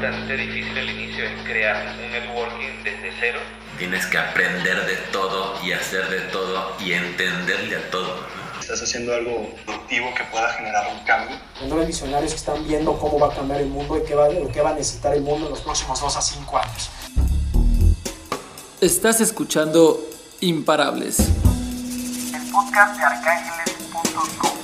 bastante difícil al inicio, es crear un networking desde cero. Tienes que aprender de todo y hacer de todo y entenderle a todo. Estás haciendo algo productivo que pueda generar un cambio. Los visionarios que están viendo cómo va a cambiar el mundo y qué va, qué va a necesitar el mundo en los próximos dos a cinco años. Estás escuchando Imparables. El podcast de arcángeles.com.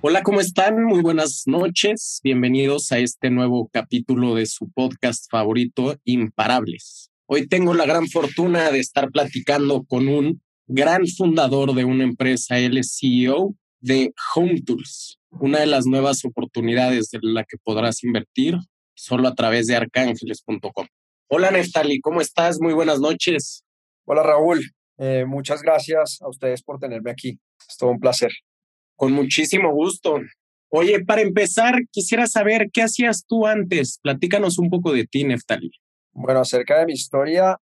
Hola, ¿cómo están? Muy buenas noches. Bienvenidos a este nuevo capítulo de su podcast favorito, Imparables. Hoy tengo la gran fortuna de estar platicando con un gran fundador de una empresa, él es CEO de Home Tools, una de las nuevas oportunidades de la que podrás invertir solo a través de arcángeles.com. Hola Neftali, ¿cómo estás? Muy buenas noches. Hola Raúl, eh, muchas gracias a ustedes por tenerme aquí. Es todo un placer. Con muchísimo gusto. Oye, para empezar, quisiera saber qué hacías tú antes. Platícanos un poco de ti, Neftali. Bueno, acerca de mi historia,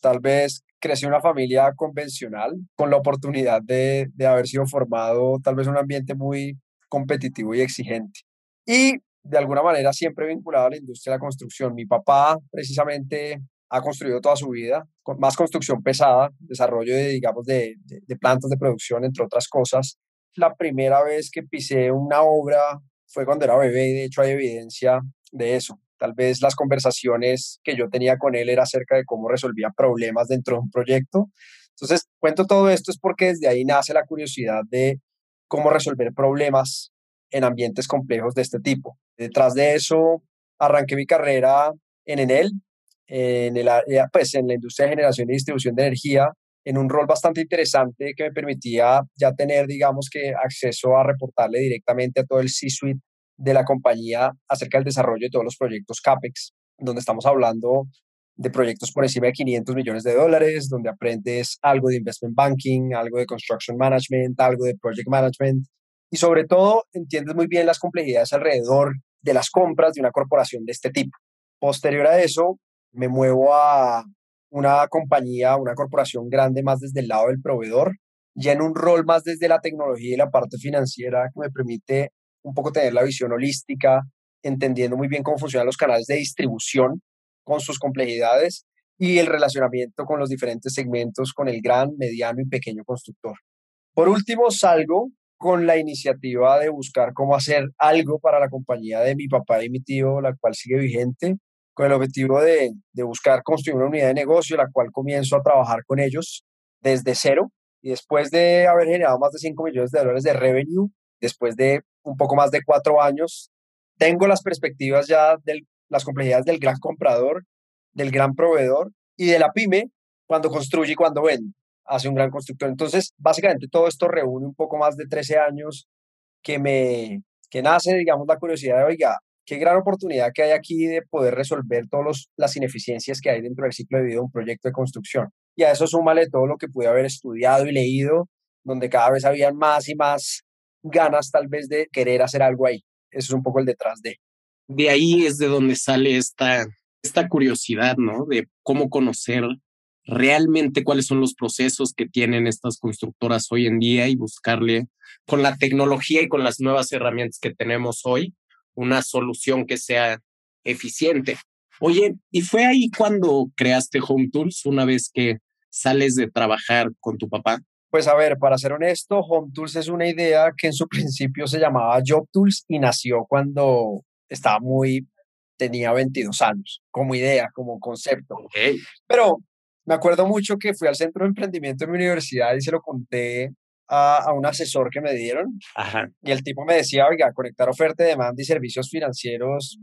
tal vez crecí en una familia convencional con la oportunidad de, de haber sido formado tal vez en un ambiente muy competitivo y exigente. Y de alguna manera siempre vinculado a la industria de la construcción. Mi papá precisamente ha construido toda su vida, más construcción pesada, desarrollo de, digamos, de, de plantas de producción, entre otras cosas la primera vez que pisé una obra fue cuando era bebé y de hecho hay evidencia de eso. Tal vez las conversaciones que yo tenía con él era acerca de cómo resolvía problemas dentro de un proyecto. Entonces, cuento todo esto es porque desde ahí nace la curiosidad de cómo resolver problemas en ambientes complejos de este tipo. Detrás de eso, arranqué mi carrera en Enel, en, el, pues, en la industria de generación y distribución de energía, en un rol bastante interesante que me permitía ya tener, digamos que, acceso a reportarle directamente a todo el C-suite de la compañía acerca del desarrollo de todos los proyectos CAPEX, donde estamos hablando de proyectos por encima de 500 millones de dólares, donde aprendes algo de investment banking, algo de construction management, algo de project management y sobre todo entiendes muy bien las complejidades alrededor de las compras de una corporación de este tipo. Posterior a eso, me muevo a una compañía, una corporación grande más desde el lado del proveedor, ya en un rol más desde la tecnología y la parte financiera que me permite un poco tener la visión holística, entendiendo muy bien cómo funcionan los canales de distribución con sus complejidades y el relacionamiento con los diferentes segmentos con el gran, mediano y pequeño constructor. Por último, salgo con la iniciativa de buscar cómo hacer algo para la compañía de mi papá y mi tío, la cual sigue vigente, con el objetivo de, buscar construir una unidad de negocio, la cual comienzo a trabajar con ellos desde cero. Y después de haber generado más de 5 millones de dólares de revenue, después de un poco más de cuatro años, tengo las perspectivas ya de las complejidades del gran comprador, del gran proveedor y de la pyme cuando construye y cuando vende, hace un gran constructor. Entonces, básicamente todo esto reúne un poco más de 13 años que me que nace, digamos, la curiosidad de, oiga, qué gran oportunidad que hay aquí de poder resolver todas las ineficiencias que hay dentro del ciclo de vida de un proyecto de construcción. Y a eso súmale todo lo que pude haber estudiado y leído, donde cada vez había más y más ganas tal vez de querer hacer algo ahí. Eso es un poco el detrás de. De ahí es de donde sale esta, esta curiosidad, ¿no? De cómo conocer realmente cuáles son los procesos que tienen estas constructoras hoy en día y buscarle con la tecnología y con las nuevas herramientas que tenemos hoy, una solución que sea eficiente. Oye, ¿y fue ahí cuando creaste Home Tools una vez que sales de trabajar con tu papá? Pues a ver, para ser honesto, Home Tools es una idea que en su principio se llamaba Job Tools y nació cuando estaba muy, tenía 22 años, como idea, como concepto. Okay. Pero me acuerdo mucho que fui al centro de emprendimiento de mi universidad y se lo conté a, a, un asesor que me dieron. Ajá. Y el tipo me decía, oiga, conectar oferta, demanda y servicios financieros,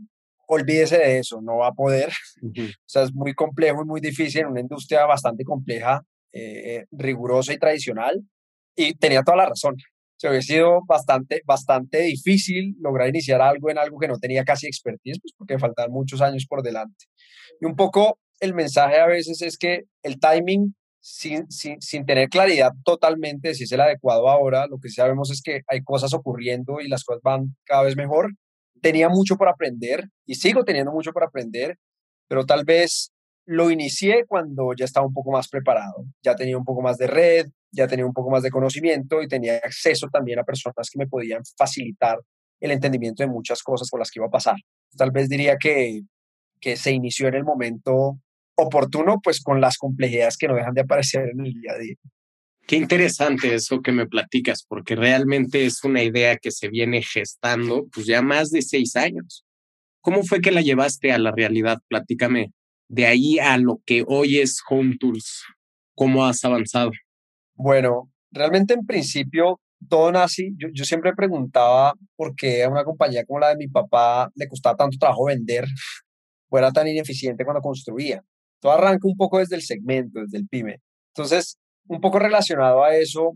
olvídese de eso, no va a poder. Uh -huh. O sea, es muy complejo y muy difícil en una industria bastante compleja, eh, rigurosa y tradicional. Y tenía toda la razón. Se había sido bastante, bastante difícil lograr iniciar algo en algo que no tenía casi expertise, pues porque faltaban muchos años por delante. Y un poco el mensaje a veces es que el timing sin, sin, sin, tener claridad totalmente si es el adecuado ahora, lo que sabemos es que hay cosas ocurriendo y las cosas van cada vez mejor. Tenía mucho por aprender y sigo teniendo mucho por aprender, pero tal vez lo inicié cuando ya estaba un poco más preparado, ya tenía un poco más de red, ya tenía un poco más de conocimiento y tenía acceso también a personas que me podían facilitar el entendimiento de muchas cosas por las que iba a pasar. tal vez diría que, que se inició en el momento oportuno, pues con las complejidades que no dejan de aparecer en el día a día. Qué interesante eso que me platicas, porque realmente es una idea que se viene gestando pues ya más de seis años. ¿Cómo fue que la llevaste a la realidad? Platícame. De ahí a lo que hoy es Home Tools, ¿cómo has avanzado? Bueno, realmente en principio todo nace, yo, yo siempre preguntaba por qué a una compañía como la de mi papá le costaba tanto trabajo vender, o era tan ineficiente cuando construía. Todo arranca un poco desde el segmento, desde el pyme. Entonces, un poco relacionado a eso,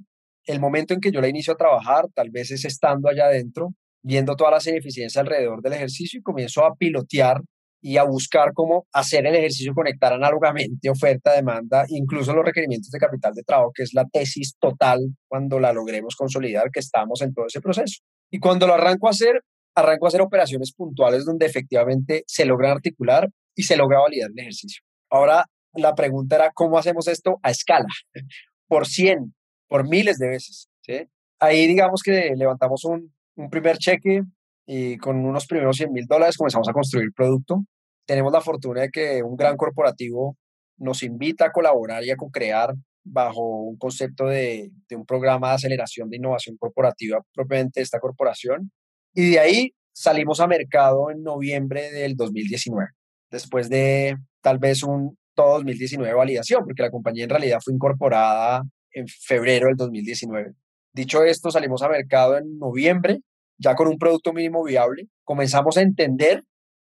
el momento en que yo la inicio a trabajar, tal vez es estando allá adentro, viendo todas las ineficiencias alrededor del ejercicio y comienzo a pilotear y a buscar cómo hacer el ejercicio, conectar análogamente oferta, demanda, incluso los requerimientos de capital de trabajo, que es la tesis total cuando la logremos consolidar, que estamos en todo ese proceso. Y cuando lo arranco a hacer, arranco a hacer operaciones puntuales donde efectivamente se logra articular y se logra validar el ejercicio. Ahora, la pregunta era, ¿cómo hacemos esto a escala? Por 100, por miles de veces. Ahí digamos que levantamos un, primer cheque y con unos primeros 100 mil dólares comenzamos a construir producto. Tenemos la fortuna de que un gran corporativo nos invita a colaborar y a co-crear bajo un concepto de, de, un programa de aceleración de innovación corporativa propiamente de esta corporación. Y de ahí salimos a mercado en noviembre del 2019, después de tal vez un todo 2019 validación, porque la compañía en realidad fue incorporada en febrero del 2019. Dicho esto, salimos a mercado en noviembre, ya con un producto mínimo viable. Comenzamos a entender,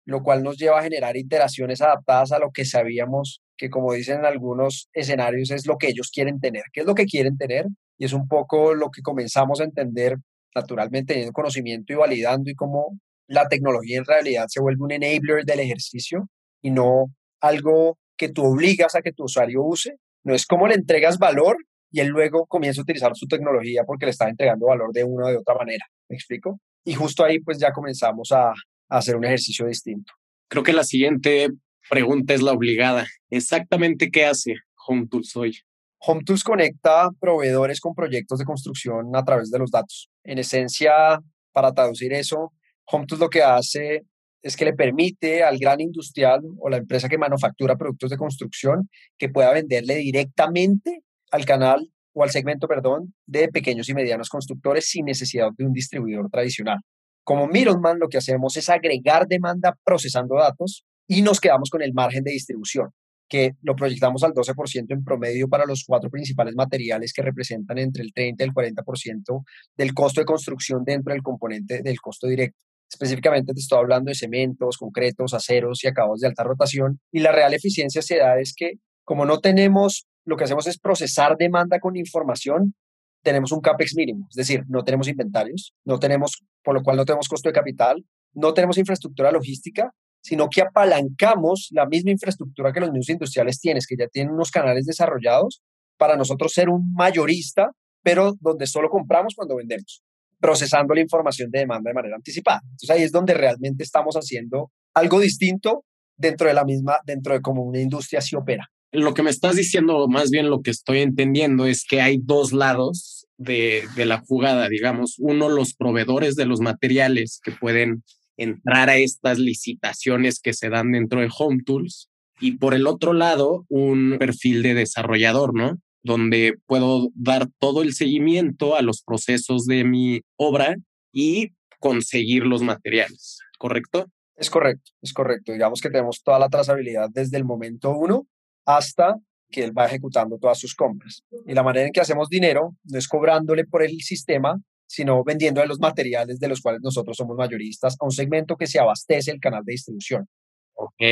lo cual nos lleva a generar iteraciones adaptadas a lo que sabíamos que, como dicen en algunos escenarios, es lo que ellos quieren tener. ¿Qué es lo que quieren tener? Y es un poco lo que comenzamos a entender naturalmente teniendo conocimiento y validando y cómo la tecnología en realidad se vuelve un enabler del ejercicio y no algo que tú obligas a que tu usuario use, no es como le entregas valor y él luego comienza a utilizar su tecnología porque le está entregando valor de una o de otra manera. ¿Me explico? Y justo ahí pues ya comenzamos a, a hacer un ejercicio distinto. Creo que la siguiente pregunta es la obligada. ¿Exactamente qué hace Home Tools hoy? Home Tools conecta proveedores con proyectos de construcción a través de los datos. En esencia, para traducir eso, Home Tools lo que hace es que le permite al gran industrial o la empresa que manufactura productos de construcción que pueda venderle directamente al canal o al segmento, perdón, de pequeños y medianos constructores sin necesidad de un distribuidor tradicional. Como Middleman lo que hacemos es agregar demanda procesando datos y nos quedamos con el margen de distribución, que lo proyectamos al 12% en promedio para los cuatro principales materiales que representan entre el 30 y el 40% del costo de construcción dentro del componente del costo directo. Específicamente te estoy hablando de cementos, concretos, aceros y acabados de alta rotación. Y la real eficiencia se da es que como no tenemos, lo que hacemos es procesar demanda con información, tenemos un CAPEX mínimo, es decir, no tenemos inventarios, no tenemos, por lo cual no tenemos costo de capital, no tenemos infraestructura logística, sino que apalancamos la misma infraestructura que los mismos industriales tienen, que ya tienen unos canales desarrollados para nosotros ser un mayorista, pero donde solo compramos cuando vendemos procesando la información de demanda de manera anticipada. Entonces ahí es donde realmente estamos haciendo algo distinto dentro de la misma, dentro de cómo una industria se opera. Lo que me estás diciendo, más bien lo que estoy entendiendo es que hay dos lados de, de la jugada, digamos. Uno, los proveedores de los materiales que pueden entrar a estas licitaciones que se dan dentro de Home Tools. Y por el otro lado, un perfil de desarrollador, ¿no? Donde puedo dar todo el seguimiento a los procesos de mi obra y conseguir los materiales, ¿correcto? Es correcto, es correcto. Digamos que tenemos toda la trazabilidad desde el momento uno hasta que él va ejecutando todas sus compras. Y la manera en que hacemos dinero no es cobrándole por el sistema, sino vendiendo los materiales de los cuales nosotros somos mayoristas a un segmento que se abastece el canal de distribución. Ok,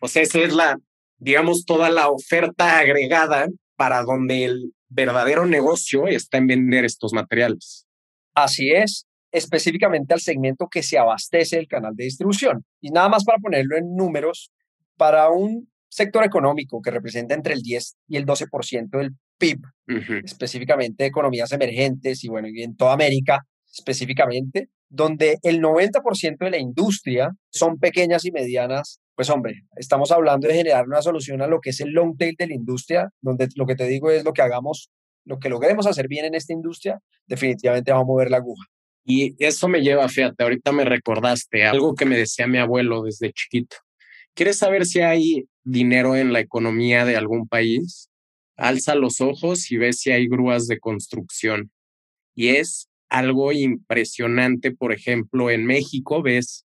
pues esa es la, digamos, toda la oferta agregada para donde el verdadero negocio está en vender estos materiales. Así es, específicamente al segmento que se abastece el canal de distribución. Y nada más para ponerlo en números, para un sector económico que representa entre el 10 y el 12% del PIB, uh -huh. específicamente economías emergentes y bueno, y en toda América específicamente, donde el 90% de la industria son pequeñas y medianas pues hombre, estamos hablando de generar una solución a lo que es el long tail de la industria, donde lo que te digo es lo que hagamos, lo que logremos hacer bien en esta industria, definitivamente vamos a mover la aguja. Y eso me lleva, fíjate, ahorita me recordaste algo que me decía mi abuelo desde chiquito. ¿Quieres saber si hay dinero en la economía de algún país? Alza los ojos y ve si hay grúas de construcción. Y es algo impresionante, por ejemplo, en México ves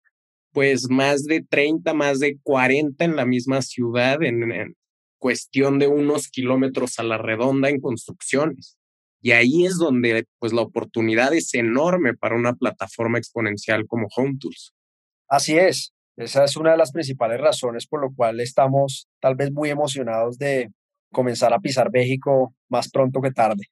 pues más de 30, más de 40 en la misma ciudad en, en cuestión de unos kilómetros a la redonda en construcciones. Y ahí es donde pues la oportunidad es enorme para una plataforma exponencial como Home Tools. Así es. Esa es una de las principales razones por lo cual estamos tal vez muy emocionados de comenzar a pisar México más pronto que tarde.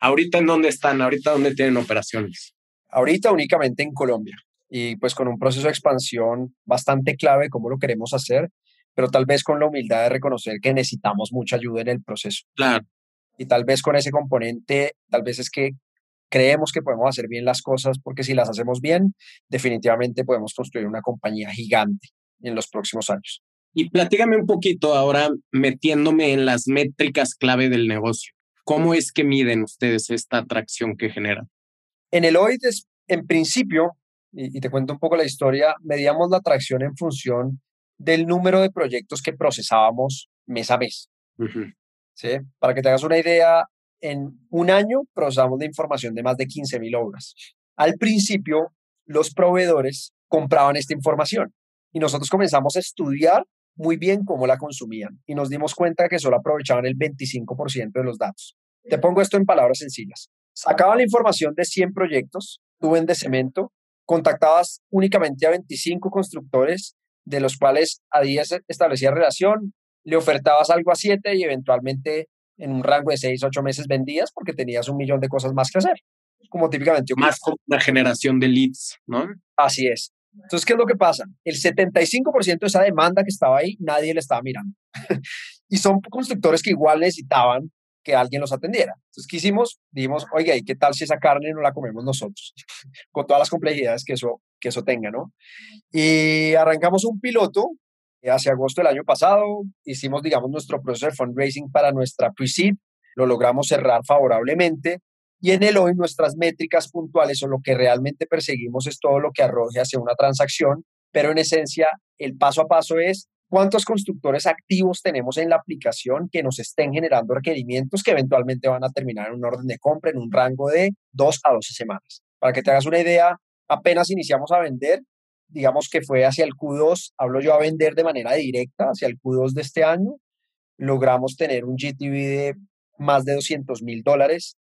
¿Ahorita en dónde están? ¿Ahorita dónde tienen operaciones? Ahorita únicamente en Colombia y pues con un proceso de expansión bastante clave cómo lo queremos hacer, pero tal vez con la humildad de reconocer que necesitamos mucha ayuda en el proceso. Claro. Y tal vez con ese componente, tal vez es que creemos que podemos hacer bien las cosas porque si las hacemos bien, definitivamente podemos construir una compañía gigante en los próximos años. Y platígame un poquito ahora metiéndome en las métricas clave del negocio. ¿Cómo es que miden ustedes esta atracción que generan? En el OID, en principio, y, te cuento un poco la historia, medíamos la atracción en función del número de proyectos que procesábamos mes a mes. ¿Sí? Para que te hagas una idea, en un año procesamos la información de más de 15.000 obras. Al principio, los proveedores compraban esta información y nosotros comenzamos a estudiar muy bien cómo la consumían y nos dimos cuenta que solo aprovechaban el 25% de los datos. Te pongo esto en palabras sencillas. Sacaban la información de 100 proyectos, tú vendes cemento, contactabas únicamente a 25 constructores, de los cuales a 10 establecías relación, le ofertabas algo a 7 y eventualmente en un rango de 6, 8 meses vendías porque tenías un millón de cosas más que hacer. Como típicamente. Más como una generación de leads, ¿no? Así es. Entonces, ¿qué es lo que pasa? El 75% de esa demanda que estaba ahí, nadie le estaba mirando. y son constructores que igual necesitaban que alguien los atendiera. Entonces, ¿qué hicimos? Dijimos, oiga, ¿y qué tal si esa carne no la comemos nosotros? Con todas las complejidades que eso, que eso tenga, ¿no? Y arrancamos un piloto hacia agosto del año pasado. Hicimos, digamos, nuestro proceso de fundraising para nuestra pre-seed. Lo logramos cerrar favorablemente. Y en el hoy nuestras métricas puntuales o lo que realmente perseguimos es todo lo que arroje hacia una transacción, pero en esencia el paso a paso es cuántos constructores activos tenemos en la aplicación que nos estén generando requerimientos que eventualmente van a terminar en un orden de compra en un rango de 2 a 12 semanas. Para que te hagas una idea, apenas iniciamos a vender, digamos que fue hacia el Q2, hablo yo a vender de manera directa hacia el Q2 de este año, logramos tener un GTV de más de 200 mil dólares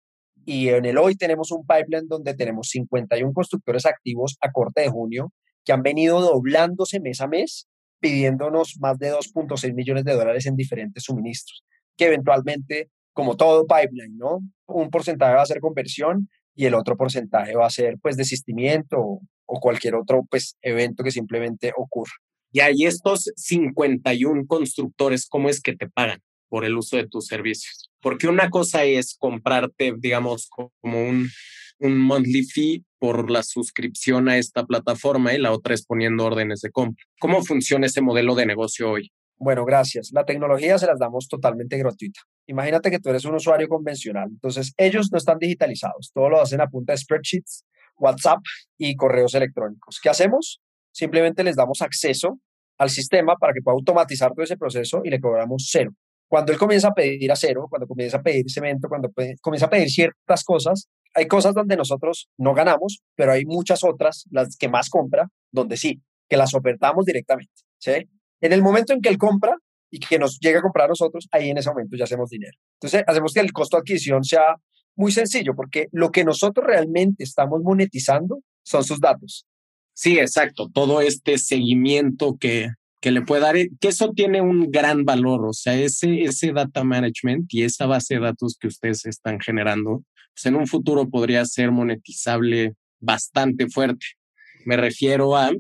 y en el hoy tenemos un pipeline donde tenemos 51 constructores activos a corte de junio que han venido doblándose mes a mes pidiéndonos más de 2.6 millones de dólares en diferentes suministros, que eventualmente, como todo pipeline, ¿no? Un porcentaje va a ser conversión y el otro porcentaje va a ser pues desistimiento o, cualquier otro pues evento que simplemente ocurra. Y hay estos 51 constructores, ¿cómo es que te pagan por el uso de tus servicios? Porque una cosa es comprarte, digamos, como un, un monthly fee por la suscripción a esta plataforma y la otra es poniendo órdenes de compra. ¿Cómo funciona ese modelo de negocio hoy? Bueno, gracias. La tecnología se las damos totalmente gratuita. Imagínate que tú eres un usuario convencional. Entonces, ellos no están digitalizados. Todo lo hacen a punta de spreadsheets, WhatsApp y correos electrónicos. ¿Qué hacemos? Simplemente les damos acceso al sistema para que pueda automatizar todo ese proceso y le cobramos cero. Cuando él comienza a pedir acero, cuando comienza a pedir cemento, cuando comienza a pedir ciertas cosas, hay cosas donde nosotros no ganamos, pero hay muchas otras, las que más compra, donde sí, que las ofertamos directamente. ¿sí? En el momento en que él compra y que nos llega a comprar a nosotros, ahí en ese momento ya hacemos dinero. Entonces, hacemos que el costo de adquisición sea muy sencillo, porque lo que nosotros realmente estamos monetizando son sus datos. Sí, exacto. Todo este seguimiento que, que le puede dar, que eso tiene un gran valor. O sea, ese, ese data management y esa base de datos que ustedes están generando pues en un futuro podría ser monetizable bastante fuerte. Me refiero a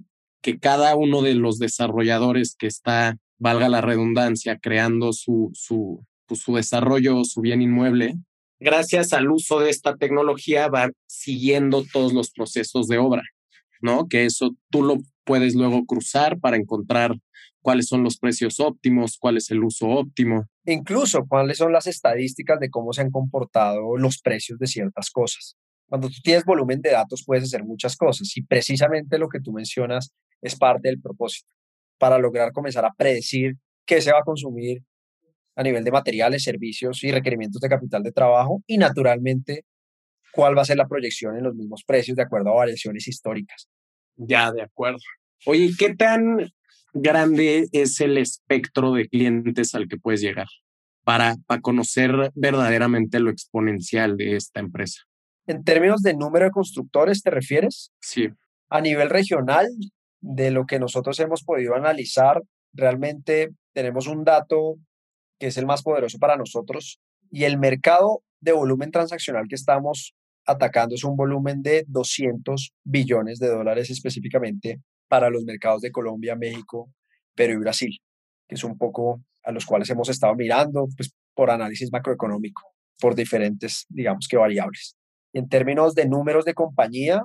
que cada uno de los desarrolladores que está, valga la redundancia, creando su, su, pues, su desarrollo, su bien inmueble, gracias al uso de esta tecnología va siguiendo todos los procesos de obra, ¿no? Que eso tú lo puedes luego cruzar para encontrar cuáles son los precios óptimos, cuál es el uso óptimo. Incluso cuáles son las estadísticas de cómo se han comportado los precios de ciertas cosas. Cuando tú tienes volumen de datos puedes hacer muchas cosas y precisamente lo que tú mencionas es parte del propósito para lograr comenzar a predecir qué se va a consumir a nivel de materiales, servicios y requerimientos de capital de trabajo y naturalmente cuál va a ser la proyección en los mismos precios de acuerdo a variaciones históricas. Ya, de acuerdo. Oye, ¿qué tan grande es el espectro de clientes al que puedes llegar para, para conocer verdaderamente lo exponencial de esta empresa? En términos de número de constructores, ¿te refieres? Sí. A nivel regional, de lo que nosotros hemos podido analizar, realmente tenemos un dato que es el más poderoso para nosotros y el mercado de volumen transaccional que estamos atacando es un volumen de 200 billones de dólares específicamente para los mercados de Colombia, México, Perú y Brasil, que es un poco a los cuales hemos estado mirando pues, por análisis macroeconómico, por diferentes, digamos que variables. En términos de números de compañía,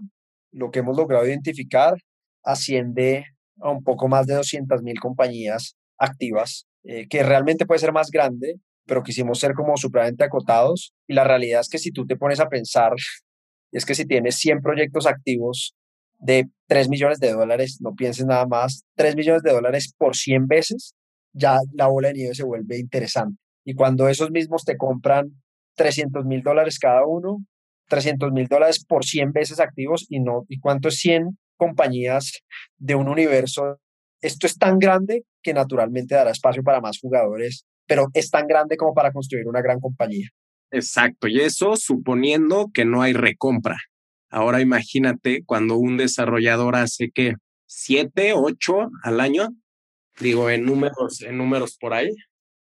lo que hemos logrado identificar asciende a un poco más de 200 mil compañías activas, eh, que realmente puede ser más grande, pero quisimos ser como supremamente acotados. Y la realidad es que si tú te pones a pensar, es que si tienes 100 proyectos activos de 3 millones de dólares, no pienses nada más, 3 millones de dólares por 100 veces, ya la bola de nieve se vuelve interesante. Y cuando esos mismos te compran 300 mil dólares cada uno, 300 mil dólares por 100 veces activos y no, ¿y cuánto es 100 compañías de un universo? Esto es tan grande que naturalmente dará espacio para más jugadores, pero es tan grande como para construir una gran compañía. Exacto, y eso suponiendo que no hay recompra. Ahora imagínate cuando un desarrollador hace que siete, ocho al año, digo en números, en números por ahí.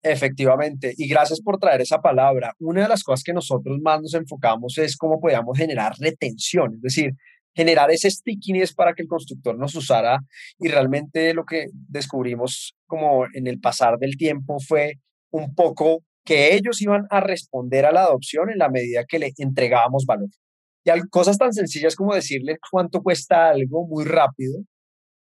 Efectivamente, y gracias por traer esa palabra. Una de las cosas que nosotros más nos enfocamos es cómo podíamos generar retención, es decir, generar ese stickiness para que el constructor nos usara y realmente lo que descubrimos como en el pasar del tiempo fue un poco que ellos iban a responder a la adopción en la medida que le entregábamos valor. Y cosas tan sencillas como decirle cuánto cuesta algo muy rápido,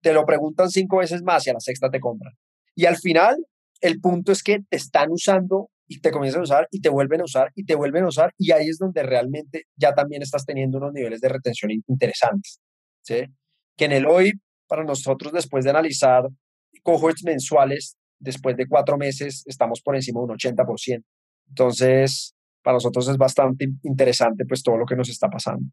te lo preguntan cinco veces más y a la sexta te compran. Y al final, el punto es que te están usando y te comienzan a usar y te vuelven a usar y te vuelven a usar y ahí es donde realmente ya también estás teniendo unos niveles de retención interesantes. ¿sí? Que en el hoy, para nosotros, después de analizar cohorts mensuales, después de cuatro meses, estamos por encima de un 80%. Entonces, para nosotros es bastante interesante pues todo lo que nos está pasando.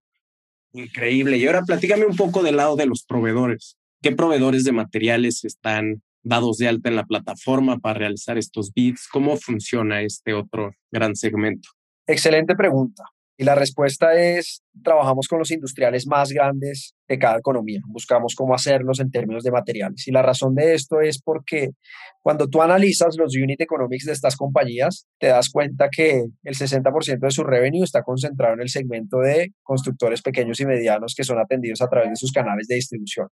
Increíble. Y ahora platícame un poco del lado de los proveedores. ¿Qué proveedores de materiales están dados de alta en la plataforma para realizar estos bits? ¿Cómo funciona este otro gran segmento? Excelente pregunta. Y la respuesta es, trabajamos con los industriales más grandes de cada economía, buscamos cómo hacerlos en términos de materiales. Y la razón de esto es porque cuando tú analizas los unit economics de estas compañías, te das cuenta que el 60% de su revenue está concentrado en el segmento de constructores pequeños y medianos que son atendidos a través de sus canales de distribución.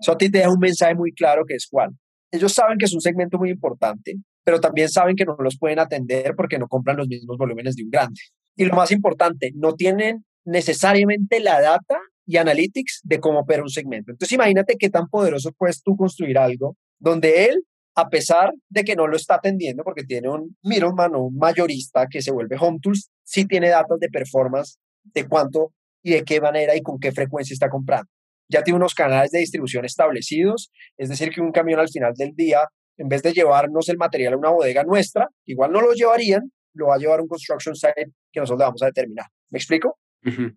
Eso a ti te da un mensaje muy claro que es cuál. Ellos saben que es un segmento muy importante, pero también saben que no los pueden atender porque no compran los mismos volúmenes de un grande. Y lo más importante, no tienen necesariamente la data y analytics de cómo opera un segmento. Entonces imagínate qué tan poderoso puedes tú construir algo donde él, a pesar de que no lo está atendiendo porque tiene un middleman o un mayorista que se vuelve home tools, sí tiene datos de performance de cuánto y de qué manera y con qué frecuencia está comprando. Ya tiene unos canales de distribución establecidos, es decir, que un camión al final del día, en vez de llevarnos el material a una bodega nuestra, igual no lo llevarían, lo va a llevar un construction site que nosotros le vamos a determinar. ¿Me explico?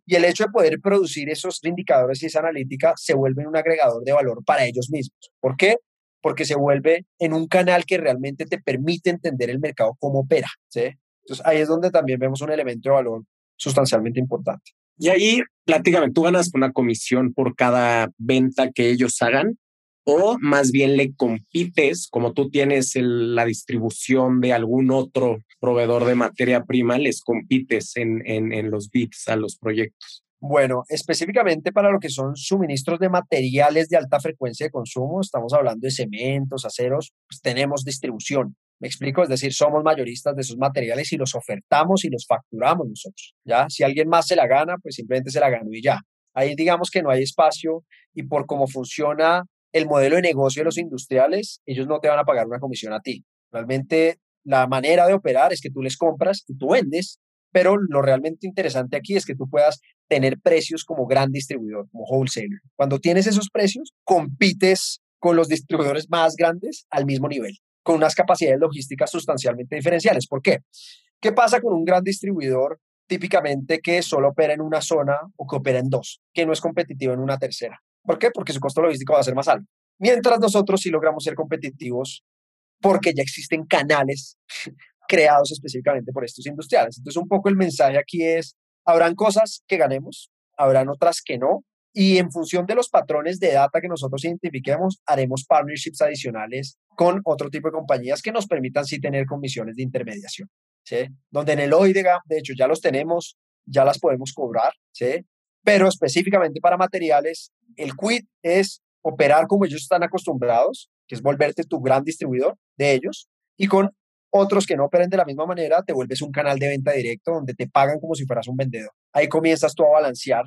Y el hecho de poder producir esos indicadores y esa analítica se vuelve un agregador de valor para ellos mismos. ¿Por qué? Porque se vuelve en un canal que realmente te permite entender el mercado cómo opera. ¿sí? Entonces ahí es donde también vemos un elemento de valor sustancialmente importante. Y ahí, prácticamente, tú ganas una comisión por cada venta que ellos hagan o más bien le compites, como tú tienes la distribución de algún otro proveedor de materia prima, les compites en, en, los bits a los proyectos. Bueno, específicamente para lo que son suministros de materiales de alta frecuencia de consumo, estamos hablando de cementos, aceros, pues tenemos distribución. ¿Me explico? Es decir, somos mayoristas de esos materiales y los ofertamos y los facturamos nosotros. ¿ya? Si alguien más se la gana, pues simplemente se la ganó y ya. Ahí digamos que no hay espacio y por cómo funciona el modelo de negocio de los industriales, ellos no te van a pagar una comisión a ti. Realmente la manera de operar es que tú les compras y tú vendes Pero lo realmente interesante aquí es que tú puedas tener precios como gran distribuidor, como wholesaler. Cuando tienes esos precios, compites con los distribuidores más grandes al mismo nivel, con unas capacidades logísticas sustancialmente diferenciales. ¿Por qué? ¿Qué pasa con un gran distribuidor típicamente que solo opera en una zona o que opera en dos, que no es competitivo en una tercera? ¿Por qué? Porque su costo logístico va a ser más alto. Mientras nosotros sí logramos ser competitivos porque ya existen canales creados específicamente por estos industriales. Entonces, un poco el mensaje aquí es, habrán cosas que ganemos, habrán otras que no, y en función de los patrones de data que nosotros identifiquemos, haremos partnerships adicionales con otro tipo de compañías que nos permitan sí tener comisiones de intermediación, ¿sí? Donde en el OIDEGA, de hecho, ya los tenemos, ya las podemos cobrar, ¿sí? Pero específicamente para materiales, el quit es operar como ellos están acostumbrados, que es volverte tu gran distribuidor de ellos, y con otros que no operen de la misma manera, te vuelves un canal de venta directo donde te pagan como si fueras un vendedor. Ahí comienzas tú a balancear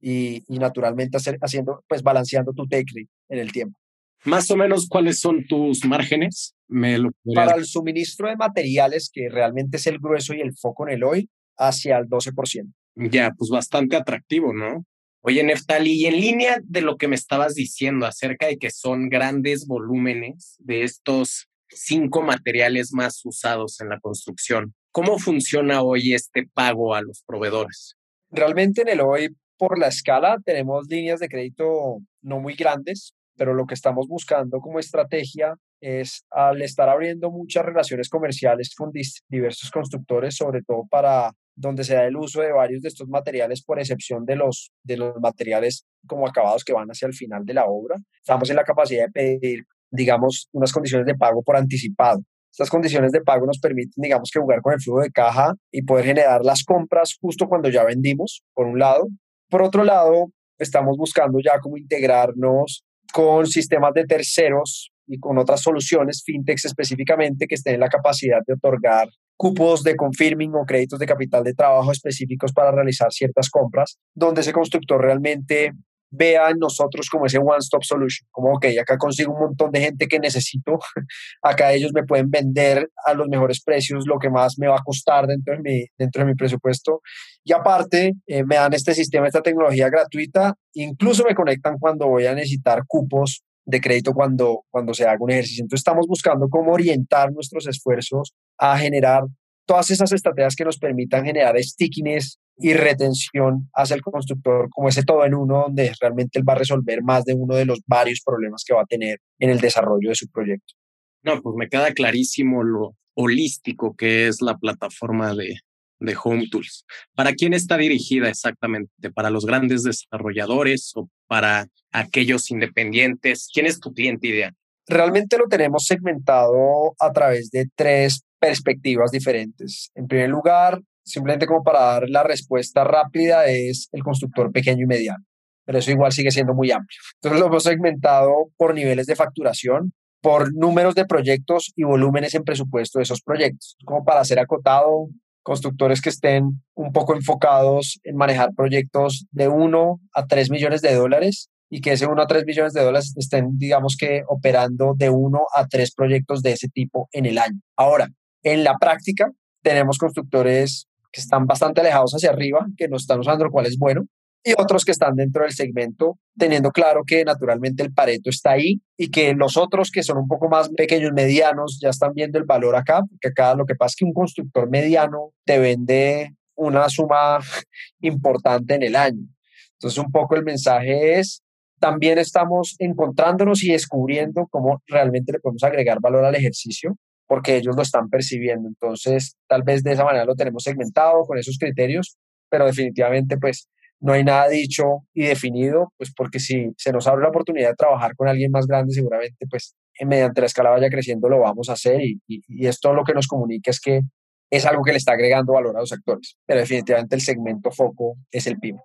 y, naturalmente hacer, haciendo, pues balanceando tu take rate en el tiempo. Más o menos, ¿cuáles son tus márgenes? Me lo Para el suministro de materiales, que realmente es el grueso y el foco en el hoy, hacia el 12%. Ya, pues bastante atractivo, ¿no? Oye, Neftali, y en línea de lo que me estabas diciendo acerca de que son grandes volúmenes de estos cinco materiales más usados en la construcción. ¿Cómo funciona hoy este pago a los proveedores? Realmente en el hoy, por la escala, tenemos líneas de crédito no muy grandes, pero lo que estamos buscando como estrategia es al estar abriendo muchas relaciones comerciales con diversos constructores, sobre todo para donde se da el uso de varios de estos materiales por excepción de los, de los materiales como acabados que van hacia el final de la obra. Estamos en la capacidad de pedir digamos, unas condiciones de pago por anticipado. Estas condiciones de pago nos permiten, digamos, que jugar con el flujo de caja y poder generar las compras justo cuando ya vendimos, por un lado. Por otro lado, estamos buscando ya cómo integrarnos con sistemas de terceros y con otras soluciones, fintechs específicamente, que estén en la capacidad de otorgar cupos de confirming o créditos de capital de trabajo específicos para realizar ciertas compras, donde ese constructor realmente vea en nosotros como ese one-stop solution, como, ok, acá consigo un montón de gente que necesito, acá ellos me pueden vender a los mejores precios lo que más me va a costar dentro de mi, dentro de mi presupuesto. Y aparte, eh, me dan este sistema, esta tecnología gratuita, incluso me conectan cuando voy a necesitar cupos de crédito cuando, cuando se haga un ejercicio. Entonces estamos buscando cómo orientar nuestros esfuerzos a generar todas esas estrategias que nos permitan generar stickiness y retención hacia el constructor como ese todo en uno donde realmente él va a resolver más de uno de los varios problemas que va a tener en el desarrollo de su proyecto. No, pues me queda clarísimo lo holístico que es la plataforma de, de Home Tools. ¿Para quién está dirigida exactamente? ¿Para los grandes desarrolladores o para aquellos independientes? ¿Quién es tu cliente ideal? Realmente lo tenemos segmentado a través de tres perspectivas diferentes. En primer lugar, simplemente como para dar la respuesta rápida, es el constructor pequeño y mediano, pero eso igual sigue siendo muy amplio. Entonces lo hemos segmentado por niveles de facturación, por números de proyectos y volúmenes en presupuesto de esos proyectos, como para ser acotado, constructores que estén un poco enfocados en manejar proyectos de 1 a 3 millones de dólares y que ese 1 a 3 millones de dólares estén, digamos que, operando de 1 a 3 proyectos de ese tipo en el año. Ahora, en la práctica, tenemos constructores que están bastante alejados hacia arriba, que no están usando, lo cual es bueno, y otros que están dentro del segmento, teniendo claro que naturalmente el Pareto está ahí y que los otros que son un poco más pequeños, medianos, ya están viendo el valor acá, porque acá lo que pasa es que un constructor mediano te vende una suma importante en el año. Entonces, un poco el mensaje es, también estamos encontrándonos y descubriendo cómo realmente le podemos agregar valor al ejercicio porque ellos lo están percibiendo. Entonces, tal vez de esa manera lo tenemos segmentado con esos criterios, pero definitivamente pues no hay nada dicho y definido, pues porque si se nos abre la oportunidad de trabajar con alguien más grande, seguramente pues mediante la escala vaya creciendo lo vamos a hacer y, y, esto lo que nos comunica es que es algo que le está agregando valor a los actores, pero definitivamente el segmento foco es el PIB.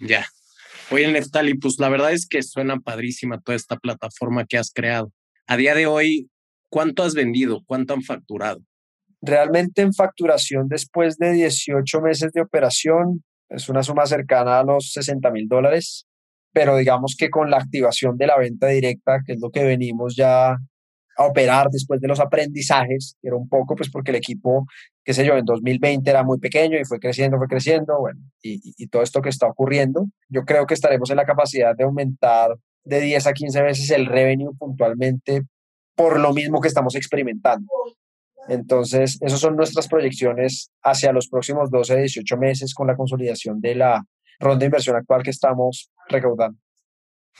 Ya. Oye, Neftali, pues la verdad es que suena padrísima toda esta plataforma que has creado. A día de hoy, ¿Cuánto has vendido? ¿Cuánto han facturado? Realmente en facturación después de 18 meses de operación es una suma cercana a los 60 mil dólares, pero digamos que con la activación de la venta directa, que es lo que venimos ya a operar después de los aprendizajes, era un poco pues porque el equipo, qué sé yo, en 2020 era muy pequeño y fue creciendo, fue creciendo, bueno, y, y todo esto que está ocurriendo, yo creo que estaremos en la capacidad de aumentar de 10 a 15 veces el revenue puntualmente por lo mismo que estamos experimentando. Entonces, esas son nuestras proyecciones hacia los próximos 12 a 18 meses con la consolidación de la ronda de inversión actual que estamos recaudando.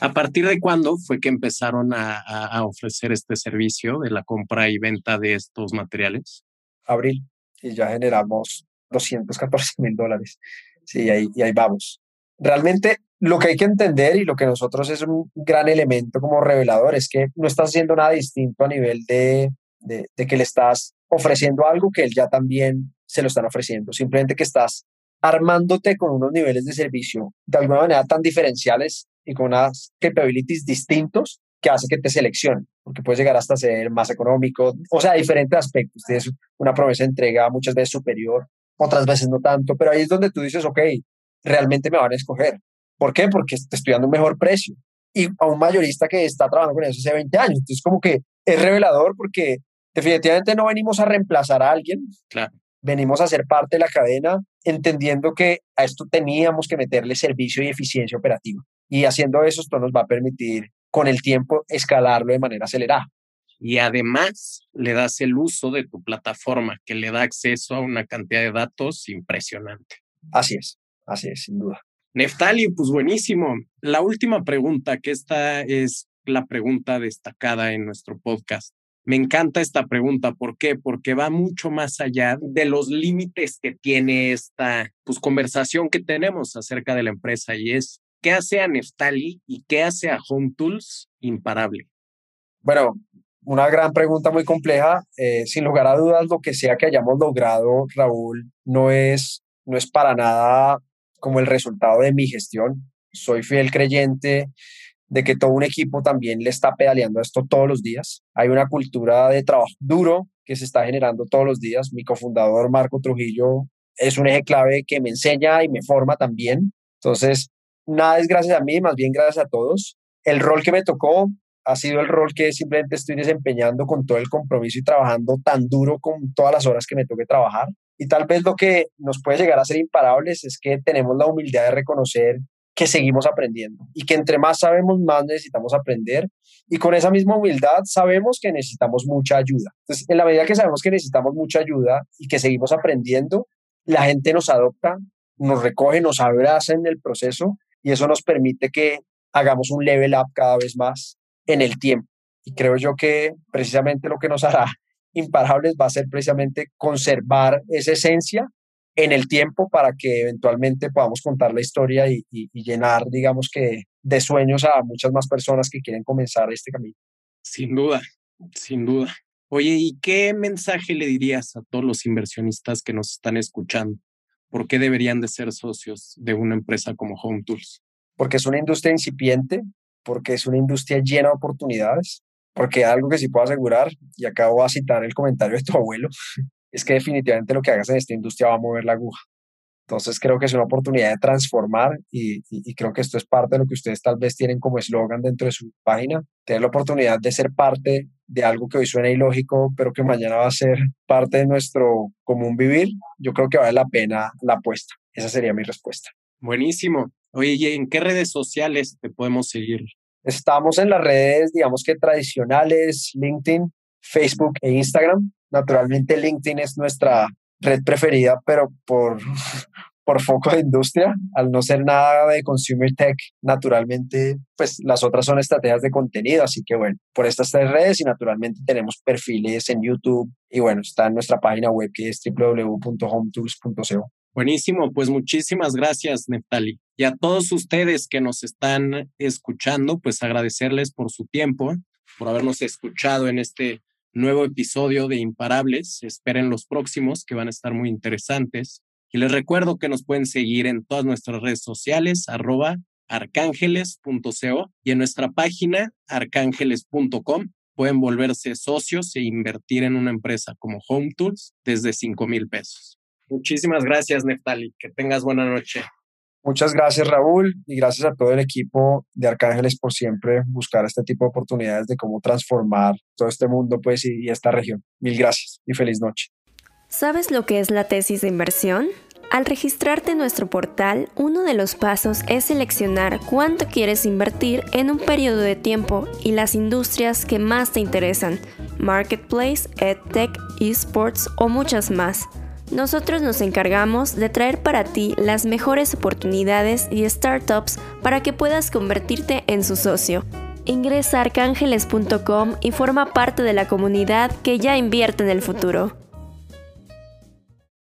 ¿A partir de cuándo fue que empezaron a, a, ofrecer este servicio de la compra y venta de estos materiales? Abril, y ya generamos 214 mil dólares. Sí, ahí, y ahí vamos. Realmente lo que hay que entender y lo que nosotros es un gran elemento como revelador es que no estás haciendo nada distinto a nivel de, de, de que le estás ofreciendo algo que él ya también se lo están ofreciendo. Simplemente que estás armándote con unos niveles de servicio de alguna manera tan diferenciales y con unas capabilities distintos que hace que te seleccionen, porque puedes llegar hasta ser más económico, o sea, diferentes aspectos. Tienes una promesa de entrega muchas veces superior, otras veces no tanto, pero ahí es donde tú dices, ok, realmente me van a escoger. ¿Por qué? Porque te estoy dando un mejor precio. Y a un mayorista que está trabajando con eso hace 20 años. Entonces, como que es revelador porque definitivamente no venimos a reemplazar a alguien. Claro. Venimos a ser parte de la cadena, entendiendo que a esto teníamos que meterle servicio y eficiencia operativa. Y haciendo eso, esto nos va a permitir con el tiempo escalarlo de manera acelerada. Y además le das el uso de tu plataforma, que le da acceso a una cantidad de datos impresionante. Así es, así es, sin duda. Neftali, pues buenísimo. La última pregunta, que esta es la pregunta destacada en nuestro podcast. Me encanta esta pregunta. ¿Por qué? Porque va mucho más allá de los límites que tiene esta pues, conversación que tenemos acerca de la empresa y es ¿qué hace a Neftali y qué hace a Home Tools imparable? Bueno, una gran pregunta muy compleja. Eh, sin lugar a dudas, lo que sea que hayamos logrado, Raúl, no es, no es para nada como el resultado de mi gestión. Soy fiel creyente de que todo un equipo también le está pedaleando esto todos los días. Hay una cultura de trabajo duro que se está generando todos los días. Mi cofundador, Marco Trujillo, es un eje clave que me enseña y me forma también. Entonces, nada es gracias a mí, más bien gracias a todos. El rol que me tocó ha sido el rol que simplemente estoy desempeñando con todo el compromiso y trabajando tan duro con todas las horas que me toque trabajar. Y tal vez lo que nos puede llegar a ser imparables es que tenemos la humildad de reconocer que seguimos aprendiendo y que entre más sabemos, más necesitamos aprender. Y con esa misma humildad sabemos que necesitamos mucha ayuda. Entonces, en la medida que sabemos que necesitamos mucha ayuda y que seguimos aprendiendo, la gente nos adopta, nos recoge, nos abraza en el proceso y eso nos permite que hagamos un level up cada vez más en el tiempo. Y creo yo que precisamente lo que nos hará imparables va a ser precisamente conservar esa esencia en el tiempo para que eventualmente podamos contar la historia y, y, y, llenar, digamos que, de sueños a muchas más personas que quieren comenzar este camino. Sin duda, sin duda. Oye, ¿y qué mensaje le dirías a todos los inversionistas que nos están escuchando? ¿Por qué deberían de ser socios de una empresa como Home Tools? Porque es una industria incipiente, porque es una industria llena de oportunidades, porque algo que sí puedo asegurar, y acabo de citar el comentario de tu abuelo, es que definitivamente lo que hagas en esta industria va a mover la aguja. Entonces creo que es una oportunidad de transformar y, y, y creo que esto es parte de lo que ustedes tal vez tienen como eslogan dentro de su página, tener la oportunidad de ser parte de algo que hoy suena ilógico, pero que mañana va a ser parte de nuestro común vivir, yo creo que vale la pena la apuesta. Esa sería mi respuesta. Buenísimo. Oye, ¿y en qué redes sociales te podemos seguir? Estamos en las redes, digamos que tradicionales, LinkedIn, Facebook e Instagram. Naturalmente LinkedIn es nuestra red preferida, pero por, por foco de industria, al no ser nada de consumer tech, naturalmente, pues las otras son estrategias de contenido, así que bueno, por estas tres redes y naturalmente tenemos perfiles en YouTube y bueno, está en nuestra página web que es www.hometools.co. Buenísimo, pues muchísimas gracias, Neftali. Y a todos ustedes que nos están escuchando, pues agradecerles por su tiempo, por habernos escuchado en este nuevo episodio de Imparables. Esperen los próximos que van a estar muy interesantes. Y les recuerdo que nos pueden seguir en todas nuestras redes sociales, arroba arcángeles.co y en nuestra página arcángeles.com pueden volverse socios e invertir en una empresa como Home Tools desde 5 mil pesos. Muchísimas gracias, Neftali. Que tengas buena noche. Muchas gracias Raúl y gracias a todo el equipo de Arcángeles por siempre buscar este tipo de oportunidades de cómo transformar todo este mundo pues y, esta región. Mil gracias y feliz noche. ¿Sabes lo que es la tesis de inversión? Al registrarte en nuestro portal, uno de los pasos es seleccionar cuánto quieres invertir en un periodo de tiempo y las industrias que más te interesan, marketplace, edtech, esports o muchas más. Nosotros nos encargamos de traer para ti las mejores oportunidades y startups para que puedas convertirte en su socio. Ingresa a arcángeles.com y forma parte de la comunidad que ya invierte en el futuro.